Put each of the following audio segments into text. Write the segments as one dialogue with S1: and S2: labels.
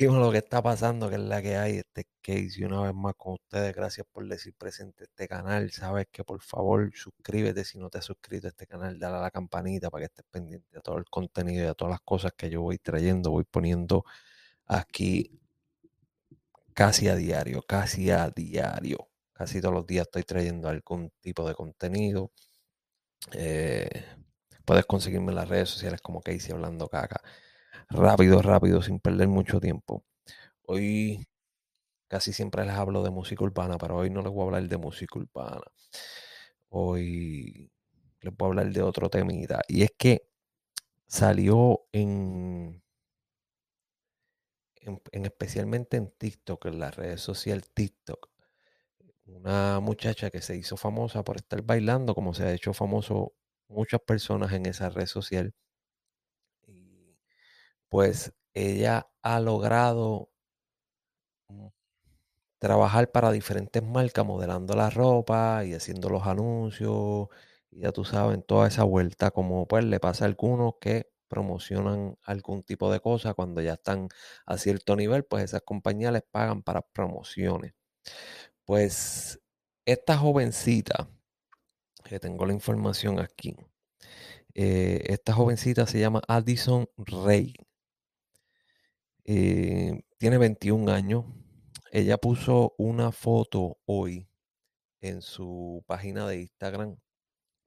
S1: Y lo que está pasando, que es la que hay, este case, una vez más con ustedes, gracias por decir presente este canal. Sabes que por favor suscríbete si no te has suscrito a este canal, dale a la campanita para que estés pendiente de todo el contenido y de todas las cosas que yo voy trayendo, voy poniendo aquí casi a diario, casi a diario. Casi todos los días estoy trayendo algún tipo de contenido. Eh, puedes conseguirme en las redes sociales como Casey Hablando Caca rápido, rápido, sin perder mucho tiempo. Hoy casi siempre les hablo de música urbana, pero hoy no les voy a hablar de música urbana. Hoy les voy a hablar de otro temita. Y es que salió en, en, especialmente en TikTok, en las redes sociales TikTok, una muchacha que se hizo famosa por estar bailando, como se ha hecho famoso muchas personas en esa red social pues ella ha logrado mm, trabajar para diferentes marcas, modelando la ropa y haciendo los anuncios. Y ya tú sabes, toda esa vuelta, como pues le pasa a algunos que promocionan algún tipo de cosa cuando ya están a cierto nivel, pues esas compañías les pagan para promociones. Pues esta jovencita, que tengo la información aquí, eh, esta jovencita se llama Addison Rey. Eh, tiene 21 años. Ella puso una foto hoy en su página de Instagram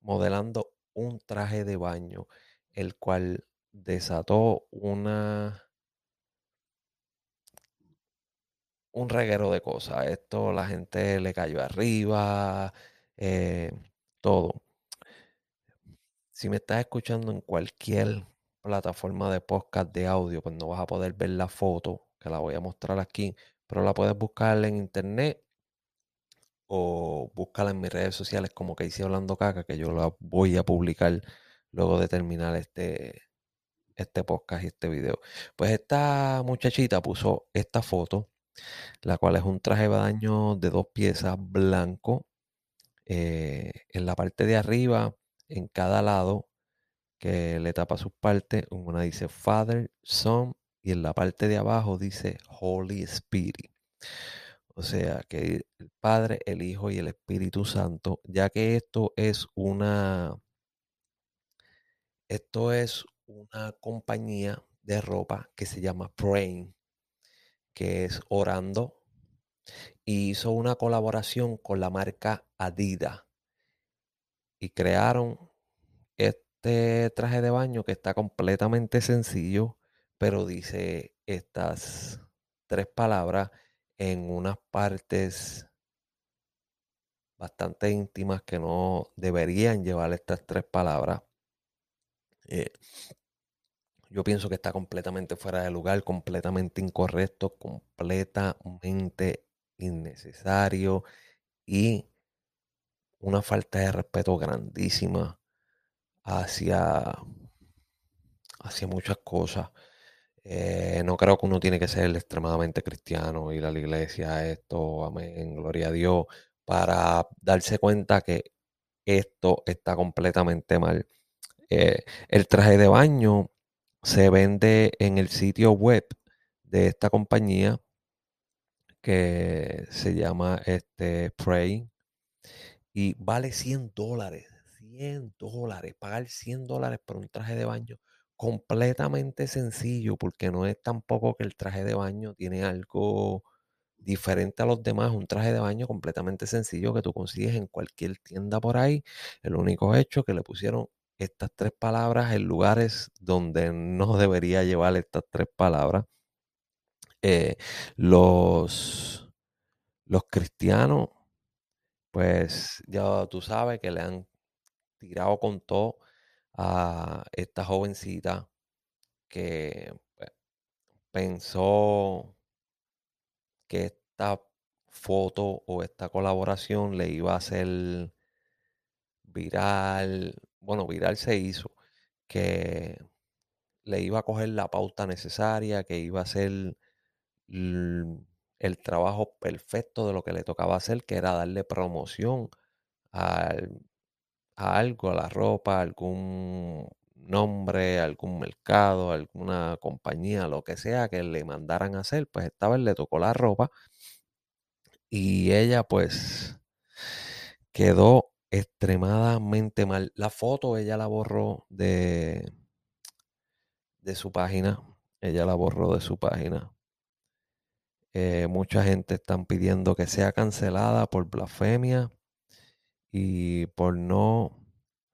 S1: modelando un traje de baño, el cual desató una un reguero de cosas. Esto la gente le cayó arriba, eh, todo. Si me estás escuchando en cualquier plataforma de podcast de audio, pues no vas a poder ver la foto, que la voy a mostrar aquí, pero la puedes buscar en internet o búscala en mis redes sociales como que hice hablando caca, que yo la voy a publicar luego de terminar este, este podcast y este video. Pues esta muchachita puso esta foto, la cual es un traje de baño de dos piezas blanco. Eh, en la parte de arriba, en cada lado, que le tapa sus partes. Una dice Father, Son y en la parte de abajo dice Holy Spirit. O sea que el Padre, el Hijo y el Espíritu Santo, ya que esto es una esto es una compañía de ropa que se llama Praying, que es orando, y hizo una colaboración con la marca Adidas y crearon este traje de baño que está completamente sencillo, pero dice estas tres palabras en unas partes bastante íntimas que no deberían llevar estas tres palabras. Eh, yo pienso que está completamente fuera de lugar, completamente incorrecto, completamente innecesario y una falta de respeto grandísima hacia, hacia muchas cosas. Eh, no creo que uno tiene que ser extremadamente cristiano, ir a la iglesia, esto, amén, gloria a Dios, para darse cuenta que esto está completamente mal. Eh, el traje de baño se vende en el sitio web de esta compañía que se llama este Pray y vale 100 dólares. 100 dólares, pagar 100 dólares por un traje de baño completamente sencillo, porque no es tampoco que el traje de baño tiene algo diferente a los demás, un traje de baño completamente sencillo que tú consigues en cualquier tienda por ahí. El único hecho que le pusieron estas tres palabras en lugares donde no debería llevar estas tres palabras. Eh, los, los cristianos, pues ya tú sabes que le han tirado con todo a esta jovencita que pues, pensó que esta foto o esta colaboración le iba a hacer viral. Bueno, viral se hizo. Que le iba a coger la pauta necesaria, que iba a hacer el trabajo perfecto de lo que le tocaba hacer, que era darle promoción al a algo, a la ropa, algún, nombre, algún mercado, alguna compañía, lo que sea que le mandaran a hacer, pues esta vez le tocó la ropa y ella pues quedó extremadamente mal. La foto ella la borró de, de su página, ella la borró de su página. Eh, mucha gente están pidiendo que sea cancelada por blasfemia y por no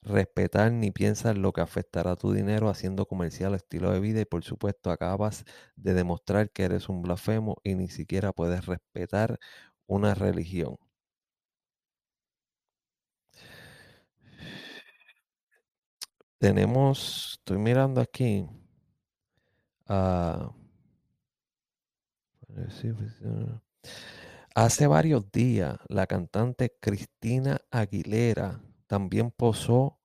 S1: respetar ni piensas lo que afectará tu dinero haciendo comercial estilo de vida y por supuesto acabas de demostrar que eres un blasfemo y ni siquiera puedes respetar una religión. Tenemos, estoy mirando aquí. Uh, hace varios días la cantante Cristina Aguilera también posó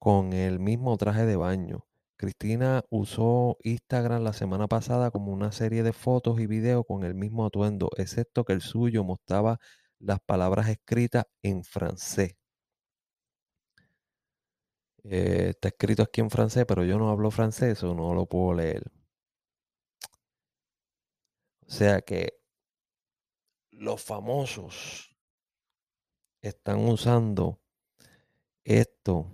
S1: con el mismo traje de baño. Cristina usó Instagram la semana pasada como una serie de fotos y videos con el mismo atuendo, excepto que el suyo mostraba las palabras escritas en francés. Eh, está escrito aquí en francés, pero yo no hablo francés o no lo puedo leer. O sea que los famosos están usando esto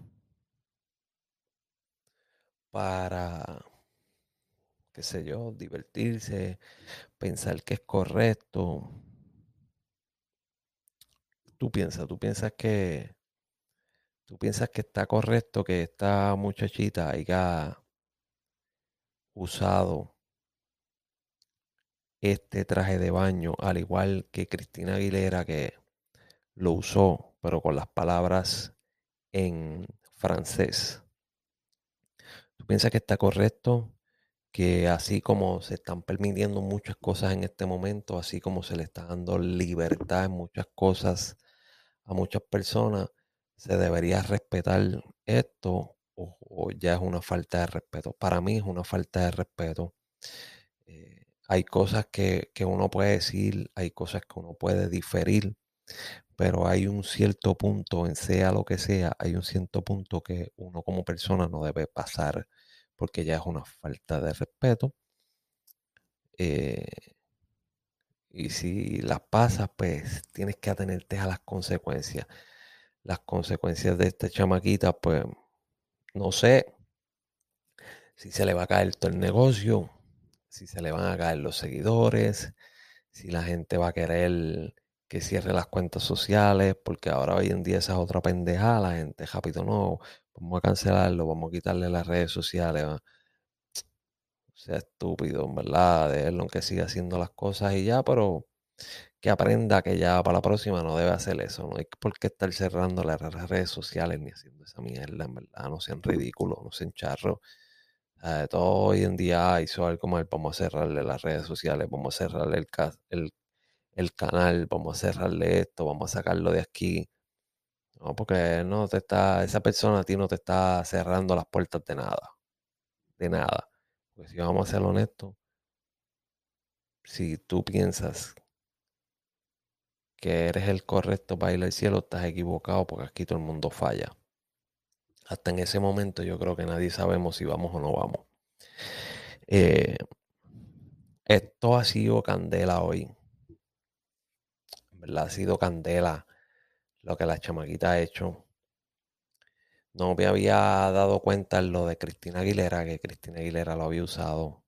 S1: para, qué sé yo, divertirse, pensar que es correcto. Tú piensas, tú piensas que, tú piensas que está correcto que esta muchachita haya usado este traje de baño, al igual que Cristina Aguilera que lo usó, pero con las palabras en francés. ¿Tú piensas que está correcto que así como se están permitiendo muchas cosas en este momento, así como se le está dando libertad en muchas cosas a muchas personas, se debería respetar esto o, ya es una falta de respeto? Para mí es una falta de respeto. Hay cosas que, que uno puede decir, hay cosas que uno puede diferir, pero hay un cierto punto, en sea lo que sea, hay un cierto punto que uno como persona no debe pasar, porque ya es una falta de respeto. Eh, y si las pasas, pues tienes que atenerte a las consecuencias. Las consecuencias de esta chamaquita, pues no sé si se le va a caer todo el negocio, si se le van a caer los seguidores, si la gente va a querer que cierre las cuentas sociales, porque ahora hoy en día esa es otra pendejada, la gente rápido no, vamos a cancelarlo, vamos a quitarle las redes sociales. O sea estúpido, en verdad, de él, aunque siga haciendo las cosas y ya, pero que aprenda que ya para la próxima no debe hacer eso. No hay por qué estar cerrando las redes sociales ni haciendo esa mierda, en verdad. No sean ridículos, no sean charros. Todo hoy en día hizo algo mal, vamos a cerrarle las redes sociales, vamos a cerrarle el, el el canal, vamos a cerrarle esto, vamos a sacarlo de aquí. No, porque no te está, esa persona a ti no te está cerrando las puertas de nada. De nada. Porque si vamos a ser honestos, si tú piensas que eres el correcto para ir al cielo, estás equivocado porque aquí todo el mundo falla. Hasta en ese momento yo creo que nadie sabemos si vamos o no vamos. Eh, esto ha sido candela hoy. Ha sido candela lo que la chamaquita ha hecho. No me había dado cuenta en lo de Cristina Aguilera, que Cristina Aguilera lo había usado.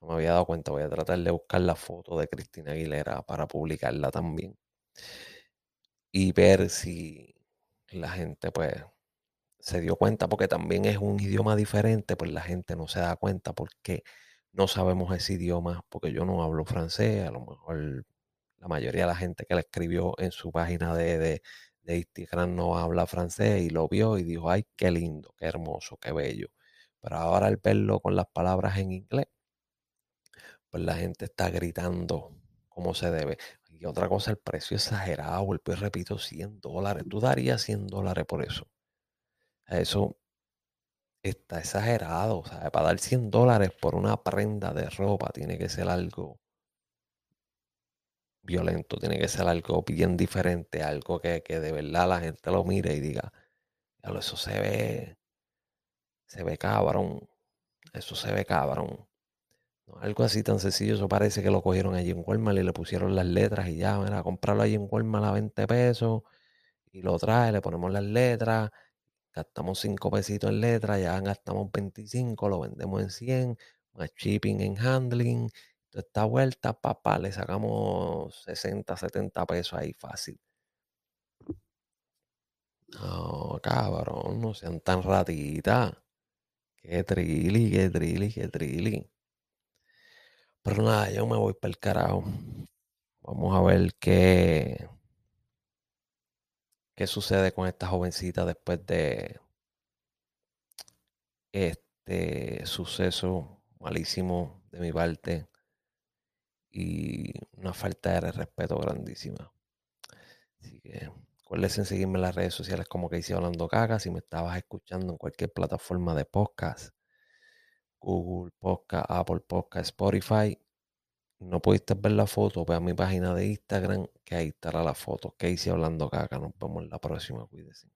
S1: No me había dado cuenta. Voy a tratar de buscar la foto de Cristina Aguilera para publicarla también. Y ver si la gente pues se dio cuenta, porque también es un idioma diferente, pues la gente no se da cuenta porque no sabemos ese idioma, porque yo no hablo francés, a lo mejor la mayoría de la gente que le escribió en su página de, Instagram no habla francés y lo vio y dijo, ay, qué lindo, qué hermoso, qué bello. Pero ahora al verlo con las palabras en inglés, pues la gente está gritando como se debe. Y otra cosa, el precio exagerado, vuelvo y repito, 100 dólares. ¿Tú darías 100 dólares por eso? Eso está exagerado. Sea, para dar 100 dólares por una prenda de ropa tiene que ser algo violento, tiene que ser algo bien diferente, algo que, de verdad la gente lo mire y diga, eso se ve, se ve cabrón. Eso se ve cabrón. algo así tan sencillo, eso parece que lo cogieron allí en Walmart y le pusieron las letras y ya, mira, comprarlo allí en Walmart a 20 pesos y lo trae, le ponemos las letras, gastamos 5 pesitos en letras, ya gastamos 25, lo vendemos en 100, más shipping en handling, toda esta vuelta, papá, le sacamos 60, 70 pesos ahí fácil. No, cabrón, no sean tan ratitas. Qué trilli, qué trilli, qué trilli. Pero nada, yo me voy para el carajo. Vamos a ver qué, qué sucede con esta jovencita después de este suceso malísimo de mi parte y una falta de respeto grandísima. Así que acuérdense en seguirme en las redes sociales como que hice hablando caca. Si me estabas escuchando en cualquier plataforma de podcast, Google Podcast, Apple Podcast, Spotify, no pudiste ver la foto, ve a mi página de Instagram, que ahí estará la foto. Que hice hablando caca. Nos vemos en la próxima. Cuídense.